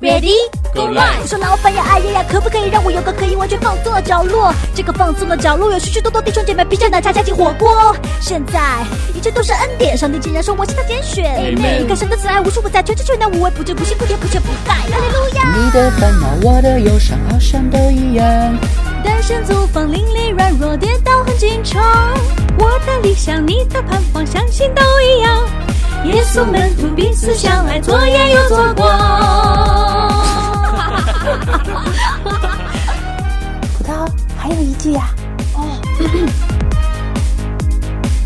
Ready Go live！我说老板呀，哎呀呀，可不可以让我有个可以完全放松的角落？这个放松的角落有许许多多弟兄姐妹披着奶茶加进火锅。现在一切都是恩典，上帝竟然说我是他拣选。Amen 你看神的慈爱无处不在，全知全能无微不至，不辛不甜不缺不败。哈利路亚！你的烦恼，我的忧伤，好像都一样。单身租房，邻里软弱，跌倒很紧张。我的理想，你的盼望，相信都一样。耶稣门徒彼此相爱，左眼又左光。葡萄还有一句呀、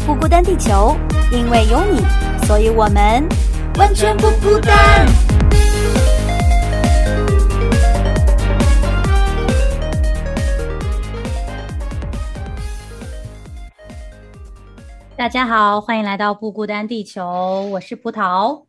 不孤单，地球，因为有你，所以我们完全不孤单。大家好，欢迎来到不孤单地球，我是葡萄。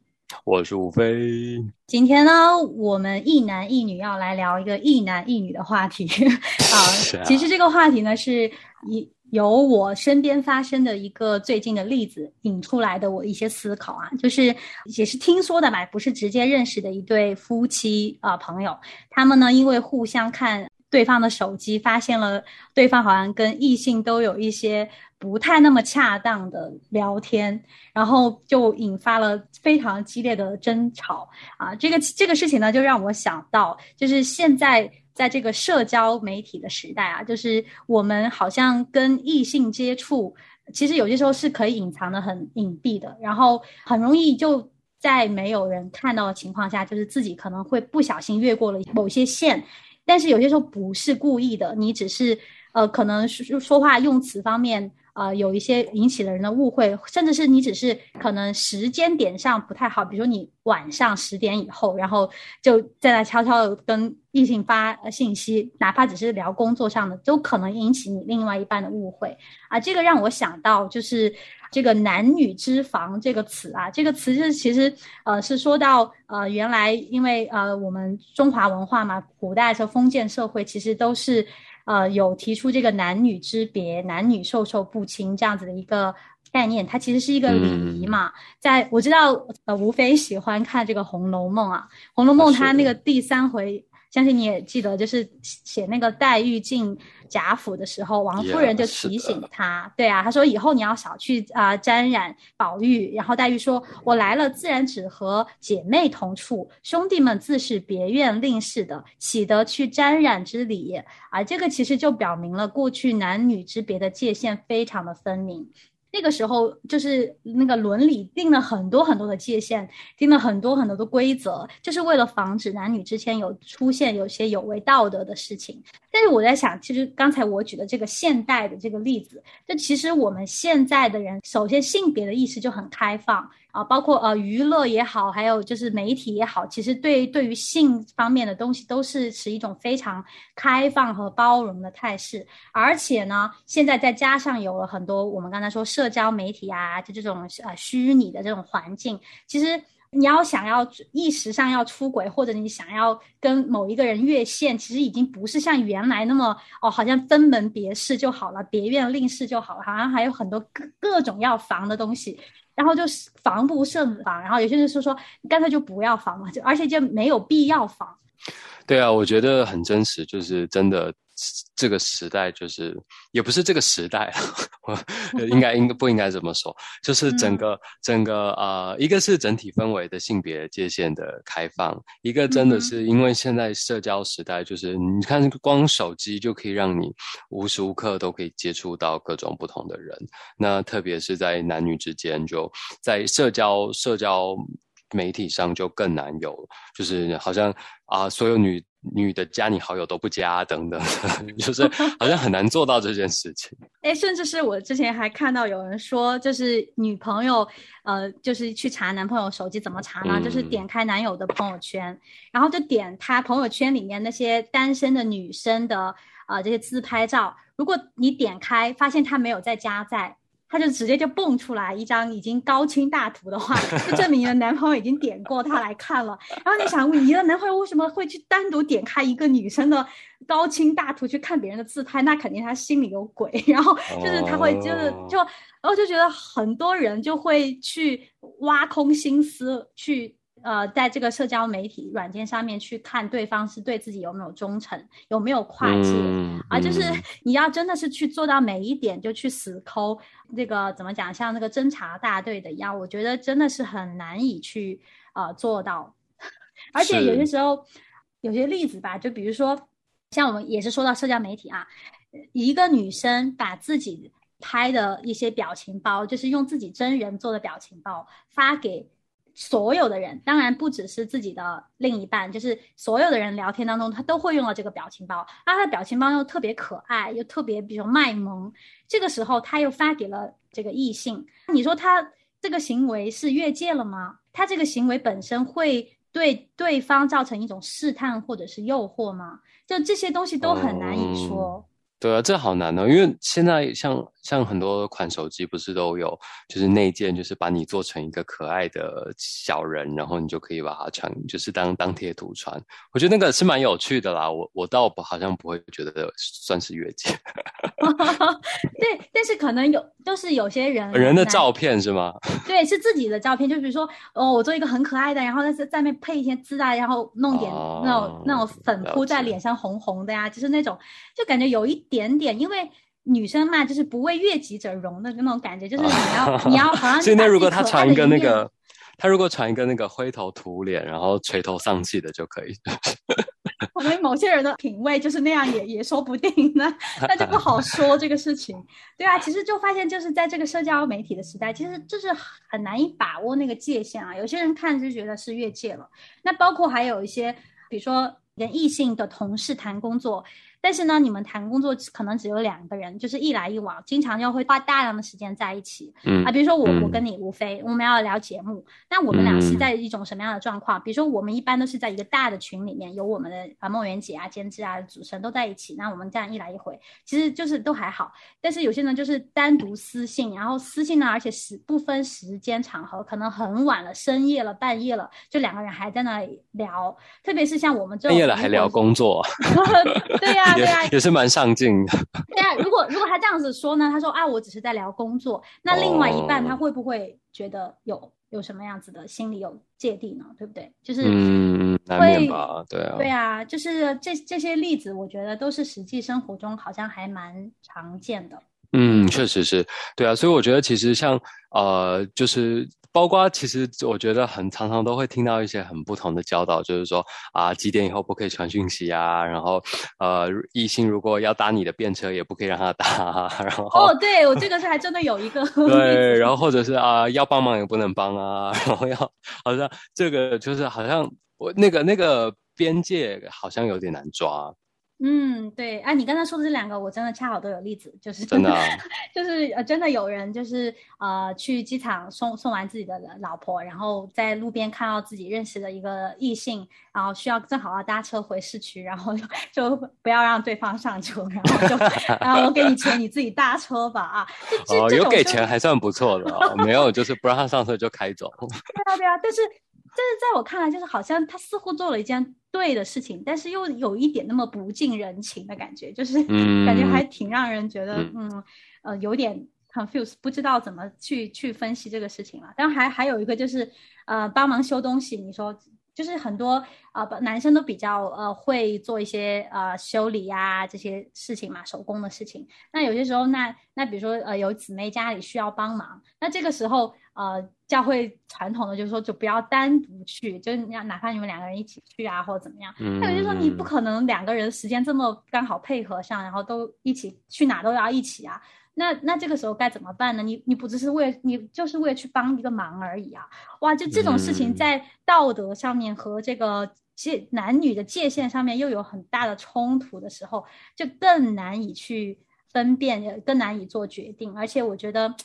我是吴飞，今天呢，我们一男一女要来聊一个一男一女的话题 啊。其实这个话题呢，是一由我身边发生的一个最近的例子引出来的，我一些思考啊，就是也是听说的吧，不是直接认识的一对夫妻啊、朋友，他们呢因为互相看对方的手机，发现了对方好像跟异性都有一些不太那么恰当的聊天，然后就引发了非常激烈的争吵啊。这个这个事情呢，就让我想到，就是现在在这个社交媒体的时代啊，就是我们好像跟异性接触，其实有些时候是可以隐藏的很隐蔽的，然后很容易就。在没有人看到的情况下，就是自己可能会不小心越过了某些线，但是有些时候不是故意的，你只是呃，可能说说话用词方面呃有一些引起了人的误会，甚至是你只是可能时间点上不太好，比如你晚上十点以后，然后就在那悄悄的跟异性发信息，哪怕只是聊工作上的，都可能引起你另外一半的误会啊。这个让我想到就是这个“男女之防”这个词啊，这个词就是其实呃是说到呃原来因为呃我们中华文化嘛，古代的时候封建社会其实都是呃有提出这个男女之别、男女授受不亲这样子的一个概念，它其实是一个礼仪嘛。在我知道呃吴非喜欢看这个《红楼梦》啊，《红楼梦》它那个第三回。相信你也记得，就是写那个黛玉进贾府的时候，王夫人就提醒他，对啊，他说以后你要少去啊、沾染宝玉。然后黛玉说：“我来了，自然只和姐妹同处，兄弟们自是别院令事的，岂得去沾染之理？”啊，这个其实就表明了过去男女之别的界限非常的分明。那个时候就是那个伦理定了很多很多的界限，定了很多很多的规则，就是为了防止男女之间有出现有些有违道德的事情。但是我在想，其实刚才我举的这个现代的这个例子，就其实我们现在的人，首先性别的意识就很开放啊，包括呃娱乐也好，还有就是媒体也好，其实对对于性方面的东西都是持一种非常开放和包容的态势。而且呢，现在再加上有了很多我们刚才说社交媒体啊，就这种呃虚拟的这种环境，其实你要想要意识上要出轨，或者你想要跟某一个人越线，其实已经不是像原来那么哦，好像分门别事就好了，别院另室就好了，好像还有很多各各种要防的东西。然后就是防不胜防，然后有些人说说干脆就不要防嘛，就而且就没有必要防。对啊，我觉得很真实，就是真的这个时代，就是也不是这个时代，我应该应该不应该这么说，就是整个、整个呃，一个是整体氛围的性别界限的开放，一个真的是因为现在社交时代，就是你看光手机就可以让你无时无刻都可以接触到各种不同的人，那特别是在男女之间，就在社交社交。媒体上就更难有，就是好像啊、所有女女的加你好友都不加等等，就是好像很难做到这件事情。哎，甚至是我之前还看到有人说，就是女朋友，呃，就是去查男朋友手机怎么查呢？嗯就是点开男友的朋友圈，然后就点他朋友圈里面那些单身的女生的呃这些自拍照。如果你点开发现他没有在加在，他他就直接就蹦出来一张已经高清大图的话，就证明你的男朋友已经点过他来看了。然后你想，你的男朋友为什么会去单独点开一个女生的高清大图去看别人的自拍？那肯定他心里有鬼。然后就是他会就是就，然后就觉得很多人就会去挖空心思去。呃，在这个社交媒体软件上面去看对方是对自己有没有忠诚，有没有跨界啊？就是 你要真的是去做到每一点就去死抠，这个怎么讲？像那个侦查大队的一样，我觉得真的是很难以去呃做到。而且有些时候有些例子吧，就比如说像我们也是说到社交媒体啊，一个女生把自己拍的一些表情包，就是用自己真人做的表情包发给。所有的人，当然不只是自己的另一半，就是所有的人聊天当中，他都会用到这个表情包。他的表情包又特别可爱，又特别比如卖萌。这个时候，他又发给了这个异性。你说他这个行为是越界了吗？他这个行为本身会对对方造成一种试探或者是诱惑吗？就这些东西都很难以说。对啊，这好难呢，因为现在像像很多款手机不是都有，就是内建，就是把你做成一个可爱的小人，然后你就可以把它传，就是当当贴图传。我觉得那个是蛮有趣的啦，我我倒不好像不会觉得算是越界。对，但是可能有，就是有些人人的照片是吗？对，是自己的照片，就比如说哦，我做一个很可爱的，然后在在面配一些字啊，然后弄点那种那种粉扑在脸上红红的呀，就是那种就感觉有一。点点，因为女生嘛，就是不为悦己者容的那种感觉，就是你要你要好像。所以那如果他传一个那个，他如果传一个那个灰头土脸，然后垂头丧气的就可以。可能某些人的品味就是那样，也也说不定呢，那就不好说这个事情。对啊，其实就发现就是在这个社交媒体的时代，其实就是很难以把握那个界限啊。有些人看就觉得是越界了，那包括还有一些，比如说跟异性的同事谈工作。但是呢，你们谈工作可能只有两个人，就是一来一往，经常要会花大量的时间在一起。嗯啊，比如说我我跟你吴飞，我们要聊节目，那我们俩是在一种什么样的状况？比如说我们一般都是在一个大的群里面，有我们的啊梦圆姐啊、监制啊、主持人都在一起，那我们这样一来一回，其实就是都还好。但是有些人就是单独私信，然后私信呢，而且时不分时间场合，可能很晚了、深夜了、半夜了，就两个人还在那里聊。特别是像我们这种半夜了还聊工作，对呀。对啊，也是蛮上进的。对啊，如果如果他这样子说呢？他说啊，我只是在聊工作。那另外一半他会不会觉得有有什么样子的心理有芥蒂呢？对不对？就是嗯，难免吧。对啊，对啊，就是这这些例子，我觉得都是实际生活中好像还蛮常见的。嗯，确实是对啊，所以我觉得其实像呃，就是。包括其实我觉得很常常都会听到一些很不同的教导，就是说啊几点以后不可以传讯息啊，然后呃异性如果要搭你的便车也不可以让他搭，然后哦对我这个是还真的有一个 对，然后或者是啊要帮忙也不能帮啊，然后要好像这个就是好像我那个那个边界好像有点难抓。嗯，对，哎，你刚才说的这两个，我真的恰好都有例子，就是真的，就是呃，真的有人就是呃，去机场送送完自己的老婆，然后在路边看到自己认识的一个异性，然后需要正好要搭车回市区，然后就就不要让对方上车，然后就然后我给你钱，你自己搭车吧啊，哦，有给钱还算不错的，没有就是不让他上车就开走。对啊对啊，但是。但是在我看来，就是好像他似乎做了一件对的事情，但是又有一点那么不近人情的感觉，就是感觉还挺让人觉得，嗯，呃，有点 confuse，不知道怎么去去分析这个事情了。但还还有一个就是，呃，帮忙修东西，你说。就是很多啊，男生都比较呃会做一些呃修理呀这些事情嘛，手工的事情。那有些时候，那那比如说呃有姊妹家里需要帮忙，那这个时候呃教会传统的就是说就不要单独去，就是你哪怕你们两个人一起去啊或者怎么样。还有就是说你不可能两个人时间这么刚好配合上，然后都一起去哪都要一起啊。那那这个时候该怎么办呢？你你不只是为你就是为了去帮一个忙而已啊！哇，就这种事情在道德上面和这个界男女的界限上面又有很大的冲突的时候，就更难以去分辨，更难以做决定。而且我觉得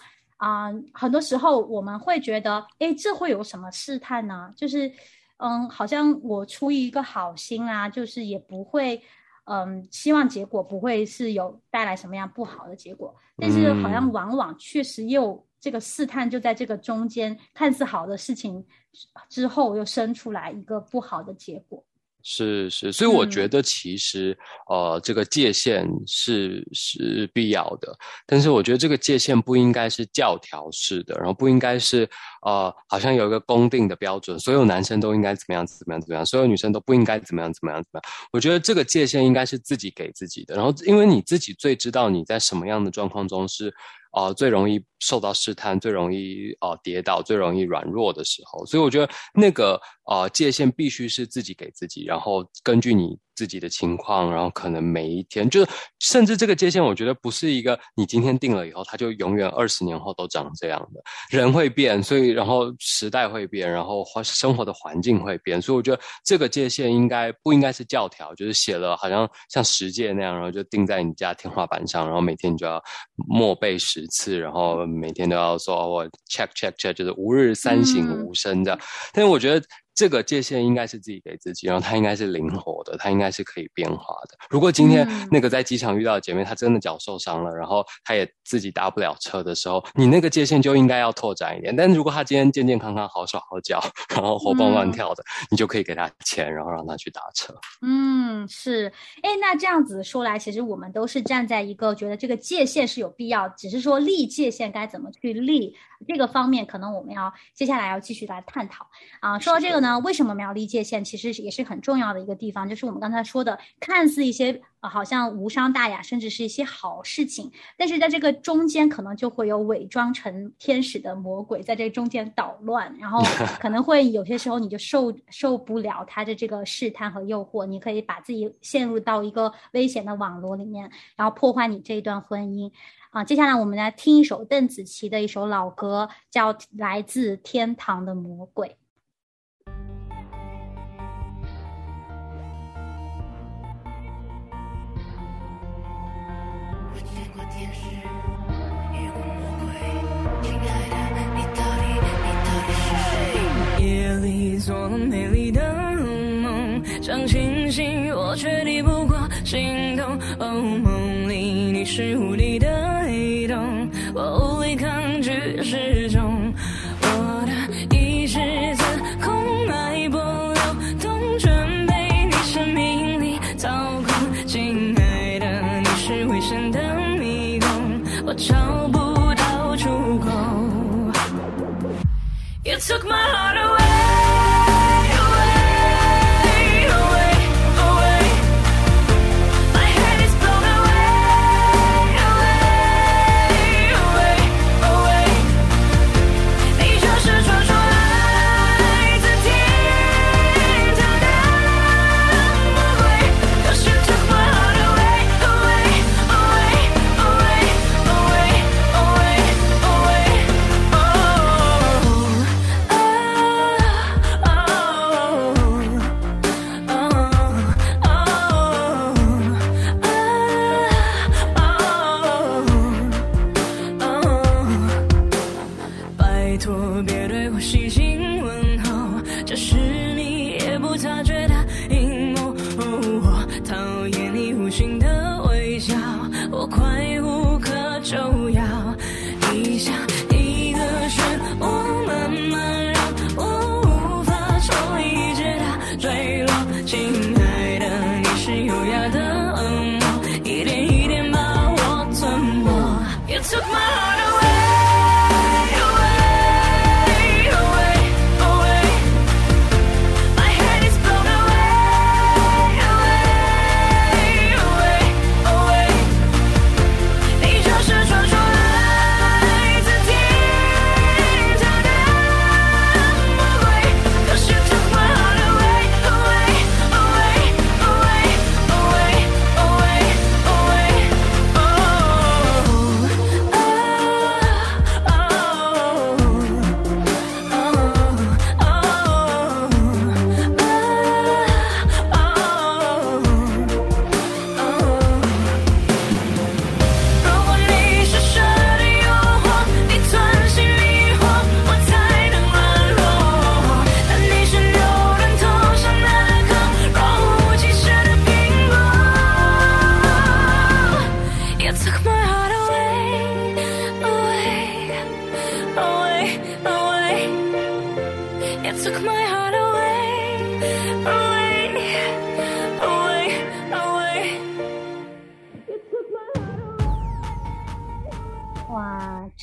啊，很多时候我们会觉得，哎，这会有什么试探呢？就是嗯，好像我出于一个好心啊，就是也不会。嗯，希望结果不会是有带来什么样不好的结果，但是好像往往确实又这个试探就在这个中间，看似好的事情之后又生出来一个不好的结果。是是，所以我觉得其实呃，这个界限是是必要的，但是我觉得这个界限不应该是教条式的，然后不应该是呃，好像有一个公定的标准，所有男生都应该怎么样怎么样怎么样，所有女生都不应该怎么样怎么样怎么样。我觉得这个界限应该是自己给自己的，然后因为你自己最知道你在什么样的状况中是。啊，最容易受到试探，最容易啊跌倒，最容易软弱的时候，所以我觉得那个啊界限必须是自己给自己，然后根据你。自己的情况，然后可能每一天，就是甚至这个界限，我觉得不是一个你今天定了以后，它就永远二十年后都长这样的。人会变，所以然后时代会变，然后生活的环境会变，所以我觉得这个界限应该不应该是教条，就是写了好像像十诫那样，然后就定在你家天花板上，然后每天你就要默背十次，然后每天都要说我 check check check，就是吾日三省吾身这样。但是我觉得。这个界限应该是自己给自己，然后它应该是灵活的，它应该是可以变化的。如果今天那个在机场遇到的姐妹，她真的脚受伤了，然后她也自己搭不了车的时候，你那个界限就应该要拓展一点。但是如果她今天健健康康、好手好脚，然后活蹦乱跳的，你就可以给她钱，然后让她去搭车。嗯，是。哎，那这样子说来，其实我们都是站在一个觉得这个界限是有必要，只是说立界限该怎么去立这个方面，可能我们要接下来要继续来探讨啊。说到这个呢。为什么苗栗界限其实也是很重要的一个地方？就是我们刚才说的，看似一些呃好像无伤大雅，甚至是一些好事情，但是在这个中间可能就会有伪装成天使的魔鬼在这中间捣乱，然后 可能会有些时候你就受受不了他的这个试探和诱惑，你可以把自己陷入到一个危险的网络里面，然后破坏你这一段婚姻啊。接下来我们来听一首邓紫棋的一首老歌，叫《来自天堂的魔鬼》。做了美丽的梦，想清醒我却抵不过心动。哦，梦里你是无力的黑洞，我无力抗拒失重。我的意识自空脉搏流动，全被你生命力操控。亲爱的，你是危险的迷宫，我找不到出口。You took my heart away.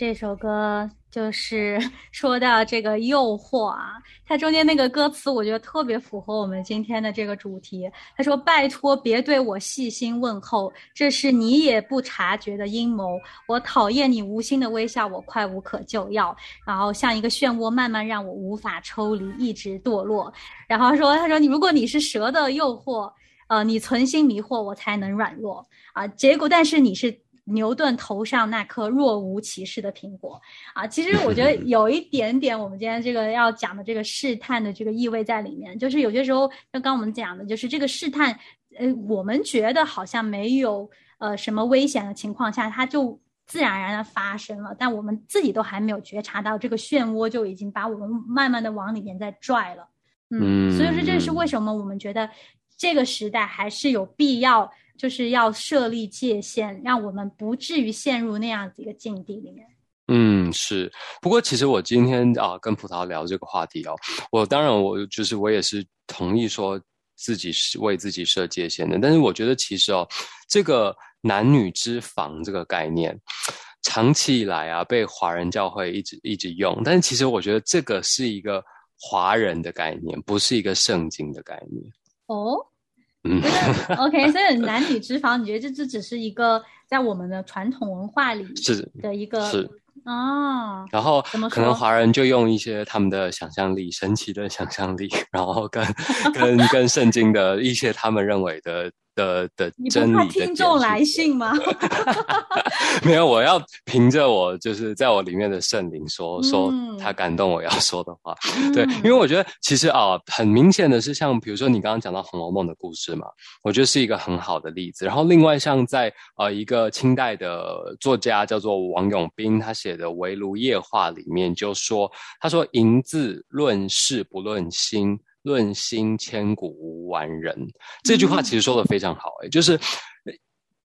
这首歌就是 说到这个诱惑啊，它中间那个歌词，我觉得特别符合我们今天的这个主题。他说：“拜托，别对我细心问候，这是你也不察觉的阴谋。我讨厌你无心的微笑，我快无可救药，然后像一个漩涡，慢慢让我无法抽离，一直堕落。然后说：他说你如果你是蛇的诱惑，呃，你存心迷惑我才能软弱啊。结果，但是你是。”牛顿头上那颗若无其事的苹果啊，其实我觉得 有一点点我们今天这个要讲的这个试探的这个意味在里面。就是有些时候，刚刚我们讲的，就是这个试探，呃，我们觉得好像没有呃什么危险的情况下，它就自然而然的发生了，但我们自己都还没有觉察到，这个漩涡就已经把我们慢慢的往里面在拽了。嗯，所以说这是为什么我们觉得这个时代还是有必要。就是要设立界限，让我们不至于陷入那样子一个境地里面。嗯，是。不过，其实我今天啊，跟葡萄聊这个话题哦，我当然我就是我也是同意说自己是为自己设界限的。但是，我觉得其实哦，这个男女之防这个概念，长期以来啊，被华人教会一直一直用。但是，其实我觉得这个是一个华人的概念，不是一个圣经的概念。哦。OK，所以男女之防，你觉得这这只是一个在我们的传统文化里是的一个是哦，然后可能华人就用一些他们的想象力，神奇的想象力，然后跟 跟跟圣经的一些他们认为的。的的真理听众来信吗？没有，我要凭着我就是在我里面的圣灵说说他感动我要说的话。对，因为我觉得其实啊，很明显的是，像比如说你刚刚讲到《红楼梦》的故事嘛，我觉得是一个很好的例子。然后另外像在呃一个清代的作家叫做王永斌，他写的《围炉夜话》里面就说，他说“银字论事不论心”。论心千古无完人，这句话其实说的非常好，哎，就是。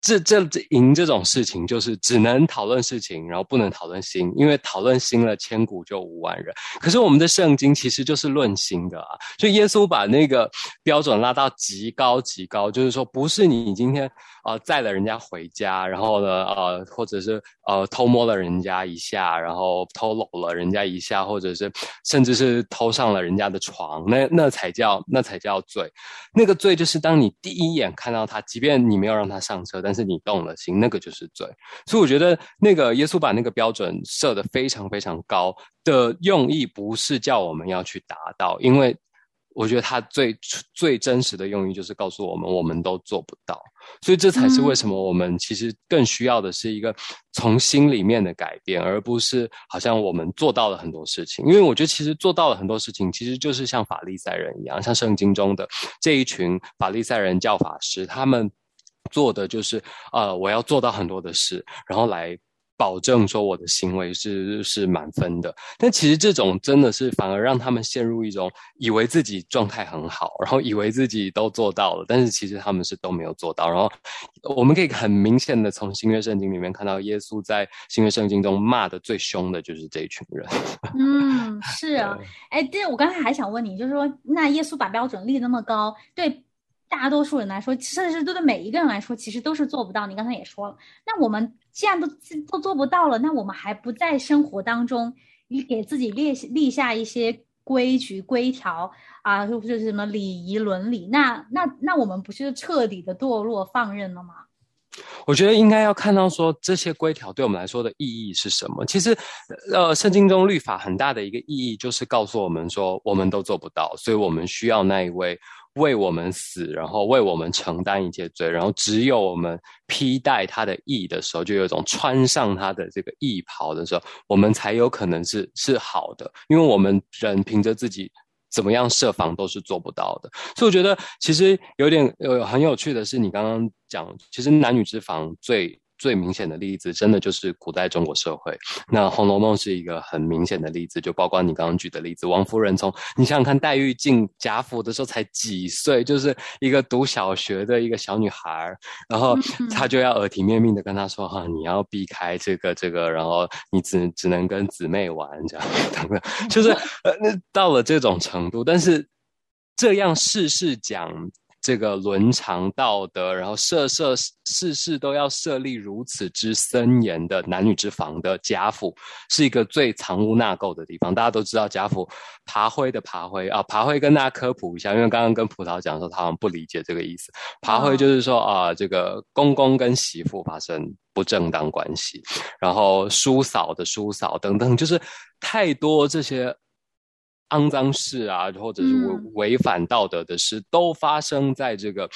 这这这赢这种事情，就是只能讨论事情，然后不能讨论心，因为讨论心了，千古就无完人。可是我们的圣经其实就是论心的啊，所以耶稣把那个标准拉到极高极高，就是说，不是你今天呃载了人家回家，然后呢呃，或者是呃偷摸了人家一下，然后偷搂了人家一下，或者是甚至是偷上了人家的床，那那才叫那才叫罪。那个罪就是当你第一眼看到他，即便你没有让他上车，但但是你动了心，那个就是罪。所以我觉得那个耶稣把那个标准设得非常非常高的用意，不是叫我们要去达到，因为我觉得他最最真实的用意就是告诉我们，我们都做不到。所以这才是为什么我们其实更需要的是一个从心里面的改变，而不是好像我们做到了很多事情。因为我觉得其实做到了很多事情，其实就是像法利赛人一样，像圣经中的这一群法利赛人教法师，他们。做的就是，呃，我要做到很多的事，然后来保证说我的行为是是满分的。但其实这种真的是反而让他们陷入一种以为自己状态很好，然后以为自己都做到了，但是其实他们是都没有做到。然后我们可以很明显的从新约圣经里面看到，耶稣在新约圣经中骂的最凶的就是这一群人。嗯，是啊，哎，但我刚才还想问你，就是说，那耶稣把标准立那么高，对？大多数人来说，甚至是对每一个人来说，其实都是做不到。你刚才也说了，那我们既然都都做不到了，那我们还不在生活当中，你给自己列立下一些规矩规条啊，就是什么礼仪伦理？那那那我们不是彻底的堕落放任了吗？我觉得应该要看到说这些规条对我们来说的意义是什么。其实，呃，圣经中律法很大的一个意义就是告诉我们说，我们都做不到，所以我们需要那一位。为我们死，然后为我们承担一切罪，然后只有我们披戴他的义的时候，就有一种穿上他的这个义袍的时候，我们才有可能是是好的。因为我们人凭着自己怎么样设防都是做不到的。所以我觉得其实有点呃很有趣的是，你刚刚讲，其实男女之防最。最明显的例子，真的就是古代中国社会。那《红楼梦》是一个很明显的例子，就包括你刚刚举的例子，王夫人从你想想看，黛玉进贾府的时候才几岁，就是一个读小学的一个小女孩，然后她就要耳提面命的跟她说：“哈，你要避开这个这个，然后你只只能跟姊妹玩这样等等，就是呃，那到了这种程度，但是这样事事讲。这个伦常道德，然后设设事事都要设立如此之森严的男女之防的贾府，是一个最藏污纳垢的地方。大家都知道贾府爬灰的爬灰啊，爬灰跟大家科普一下，因为刚刚跟葡萄讲说他好像不理解这个意思。爬灰就是说啊，这个公公跟媳妇发生不正当关系，然后叔嫂的叔嫂等等，就是太多这些。肮脏事啊，或者是违违反道德的事，都发生在这个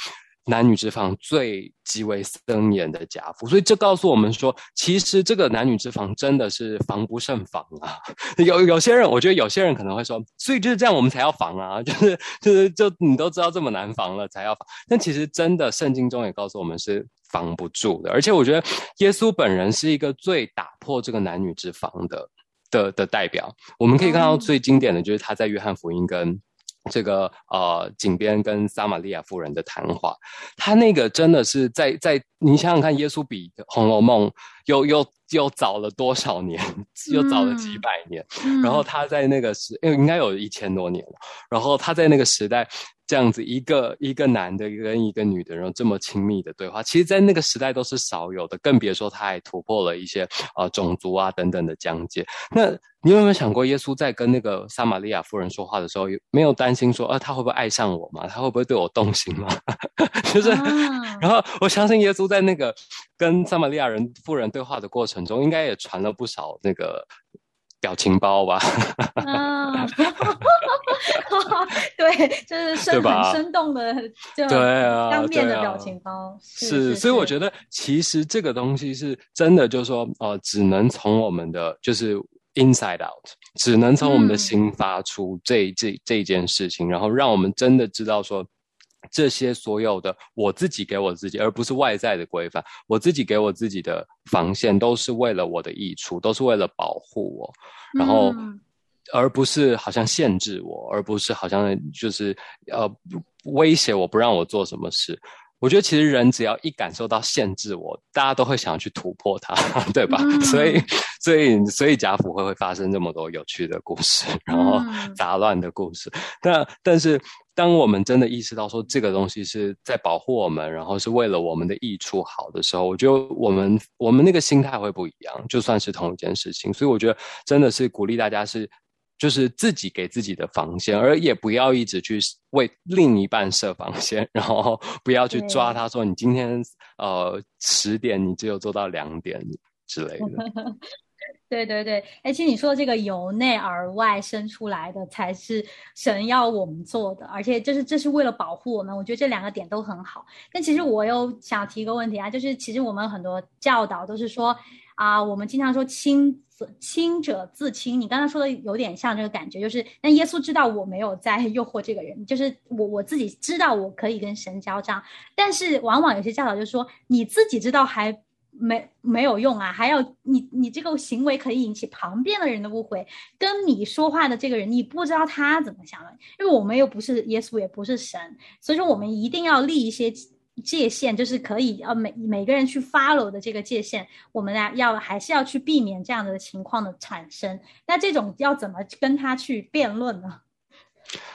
男女之防最极为森严的家府。所以这告诉我们说，其实这个男女之防真的是防不胜防啊。有有些人，我觉得有些人可能会说，所以就是这样，我们才要防啊，就是就是就你都知道这么难防了，才要防。但其实真的，圣经中也告诉我们是防不住的。而且我觉得耶稣本人是一个最打破这个男女之防的。的的代表，我们可以看到最经典的就是他在约翰福音跟这个呃井边跟撒玛利亚妇人的谈话，他那个真的是在在你想想看，耶稣比《红楼梦》又又又早了多少年，又早了几百年，然后他在那个时，因为应该有一千多年了，然后他在那个时代。这样子一个一个男的跟一个女的，然后这么亲密的对话，其实，在那个时代都是少有的，更别说他还突破了一些呃种族啊等等的疆界。那你有没有想过，耶稣在跟那个撒玛利亚夫人说话的时候，有没有担心说，呃，他会不会爱上我嘛？他会不会对我动心嘛？就是，然后我相信耶稣在那个跟撒玛利亚人夫人对话的过程中，应该也传了不少那个。表情包吧，嗯，对，就是生很生动的，对啊，当面的表情包是，所以我觉得其实这个东西是真的，就是说，呃，只能从我们的就是 inside out，只能从我们的心发出这这这件事情，然后让我们真的知道说。这些所有的我自己给我自己，而不是外在的规范，我自己给我自己的防线，都是为了我的益处，都是为了保护我，然后，而不是好像限制我，而不是好像就是呃威胁我不让我做什么事。我觉得其实人只要一感受到限制我，大家都会想要去突破它，对吧？所以，所以，所以贾府会会发生这么多有趣的故事，然后杂乱的故事。但但是。当我们真的意识到说这个东西是在保护我们，然后是为了我们的益处好的时候，我觉得我们我们那个心态会不一样，就算是同一件事情。所以我觉得真的是鼓励大家是，就是自己给自己的防线，而也不要一直去为另一半设防线，然后不要去抓他说你今天呃十点你只有做到两点之类的。对对对，哎，其实你说的这个由内而外生出来的才是神要我们做的，而且就是这是为了保护我们。我觉得这两个点都很好。但其实我又想提一个问题啊，就是其实我们很多教导都是说啊，我们经常说亲亲者自亲。你刚才说的有点像这个感觉，就是那耶稣知道我没有在诱惑这个人，就是我我自己知道我可以跟神交账，但是往往有些教导就说你自己知道还。没没有用啊，还要你你这个行为可以引起旁边的人的误会，跟你说话的这个人，你不知道他怎么想的，因为我们又不是耶稣，也不是神，所以说我们一定要立一些界限，就是可以呃每每个人去 follow 的这个界限，我们呢要还是要去避免这样的情况的产生。那这种要怎么跟他去辩论呢？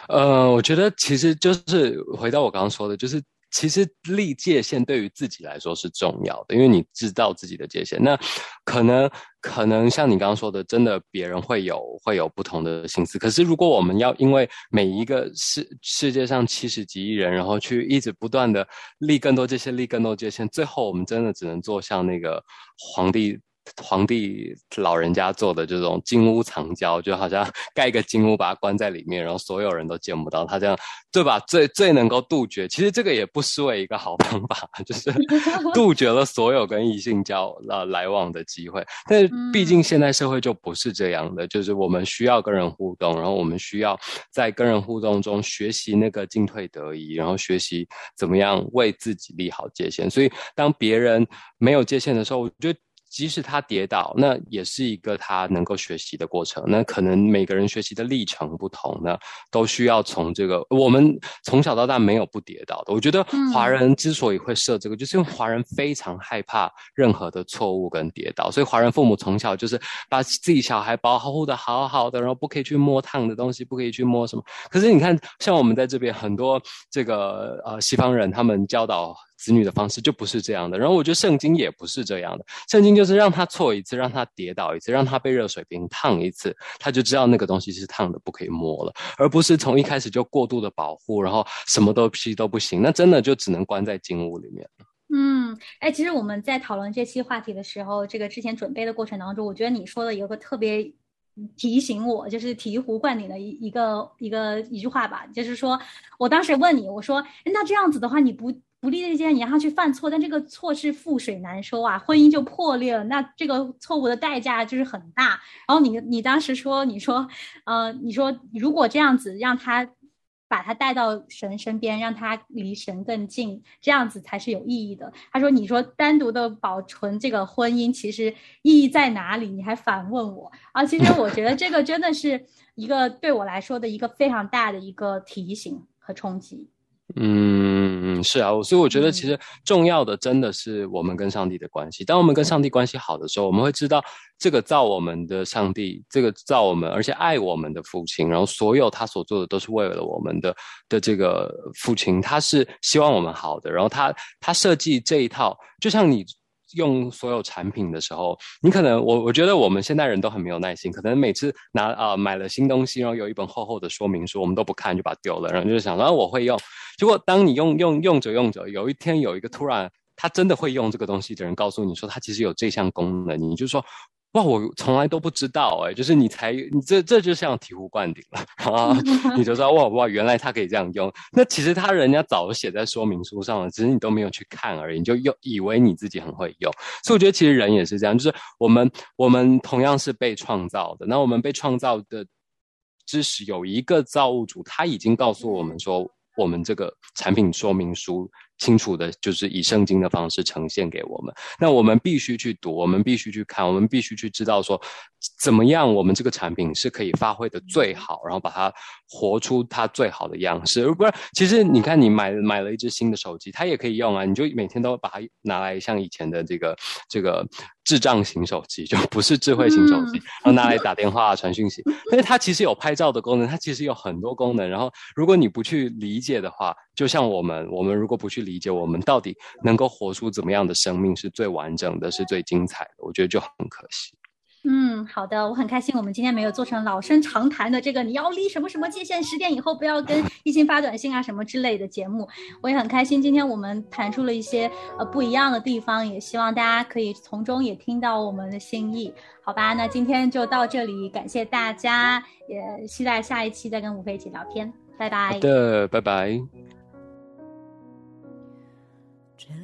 呃，我觉得其实就是回到我刚刚说的，就是。其实立界限对于自己来说是重要的，因为你知道自己的界限。那可能可能像你刚刚说的，真的别人会有会有不同的心思。可是如果我们要因为每一个世世界上七十几亿人，然后去一直不断的立更多界限，立更多界限，最后我们真的只能做像那个皇帝。皇帝老人家做的这种金屋藏娇，就好像 盖一个金屋把它关在里面，然后所有人都见不到他这样，对吧？最最能够杜绝，其实这个也不失为一个好方法，就是 杜绝了所有跟异性交呃来往的机会。但是毕竟现在社会就不是这样的，就是我们需要跟人互动，然后我们需要在跟人互动中学习那个进退得宜，然后学习怎么样为自己立好界限。所以当别人没有界限的时候，我觉得。即使他跌倒，那也是一个他能够学习的过程。那可能每个人学习的历程不同，呢都需要从这个我们从小到大没有不跌倒的。我觉得华人之所以会设这个，就是因为华人非常害怕任何的错误跟跌倒，所以华人父母从小就是把自己小孩保护的好好的，然后不可以去摸烫的东西，不可以去摸什么。可是你看，像我们在这边很多这个呃西方人，他们教导。子女的方式就不是这样的，然后我觉得圣经也不是这样的。圣经就是让他错一次，让他跌倒一次，让他被热水瓶烫一次，他就知道那个东西是烫的，不可以摸了，而不是从一开始就过度的保护，然后什么东西都不行，那真的就只能关在金屋里面了。嗯，哎，其实我们在讨论这期话题的时候，这个之前准备的过程当中，我觉得你说的有个特别提醒我，就是醍醐灌顶的一一个一个一句话吧，就是说我当时问你，我说那这样子的话，你不？不立这件，你让他去犯错，但这个错是覆水难收啊，婚姻就破裂了。那这个错误的代价就是很大。然后你你当时说，你说，呃，你说如果这样子让他把他带到神身边，让他离神更近，这样子才是有意义的。他说，你说单独的保存这个婚姻，其实意义在哪里？你还反问我啊？其实我觉得这个真的是一个对我来说的一个非常大的一个提醒和冲击。嗯，是啊，所以我觉得其实重要的真的是我们跟上帝的关系。当我们跟上帝关系好的时候，我们会知道这个造我们的上帝，这个造我们而且爱我们的父亲，然后所有他所做的都是为了我们的的这个父亲，他是希望我们好的。然后他他设计这一套，就像你。用所有产品的时候，你可能我我觉得我们现代人都很没有耐心，可能每次拿啊买了新东西，然后有一本厚厚的说明书，我们都不看就把它丢了，然后就想然后我会用。结果当你用用用着用着，有一天有一个突然他真的会用这个东西的人告诉你说他其实有这项功能，你就说。哇，我从来都不知道哎，就是你才你这这就像醍醐灌顶了啊！你就知道哇哇，原来它可以这样用。那其实他人家早写在说明书上了，只是你都没有去看而已，你就用以为你自己很会用。所以我觉得其实人也是这样，就是我们我们同样是被创造的，那我们被创造的知识有一个造物主，他已经告诉我们说，我们这个产品说明书。清楚的，就是以圣经的方式呈现给我们。那我们必须去读，我们必须去看，我们必须去知道说，怎么样我们这个产品是可以发挥的最好，然后把它活出它最好的样式。不然，其实你看，你买买了一只新的手机，它也可以用啊，你就每天都把它拿来像以前的这个这个智障型手机，就不是智慧型手机，然后拿来打电话、传讯息。但是它其实有拍照的功能，它其实有很多功能。然后如果你不去理解的话，就像我们，我们如果不去理解，我们到底能够活出怎么样的生命是最完整的，是最精彩的？我觉得就很可惜。嗯，好的，我很开心，我们今天没有做成老生常谈的这个你要立什么什么界限，十点以后不要跟 异性发短信啊什么之类的节目。我也很开心，今天我们谈出了一些呃不一样的地方，也希望大家可以从中也听到我们的心意，好吧？那今天就到这里，感谢大家，也期待下一期再跟吴飞一起聊天。拜拜。好的，拜拜。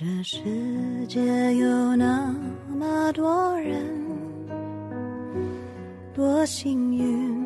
这世界有那么多人，多幸运，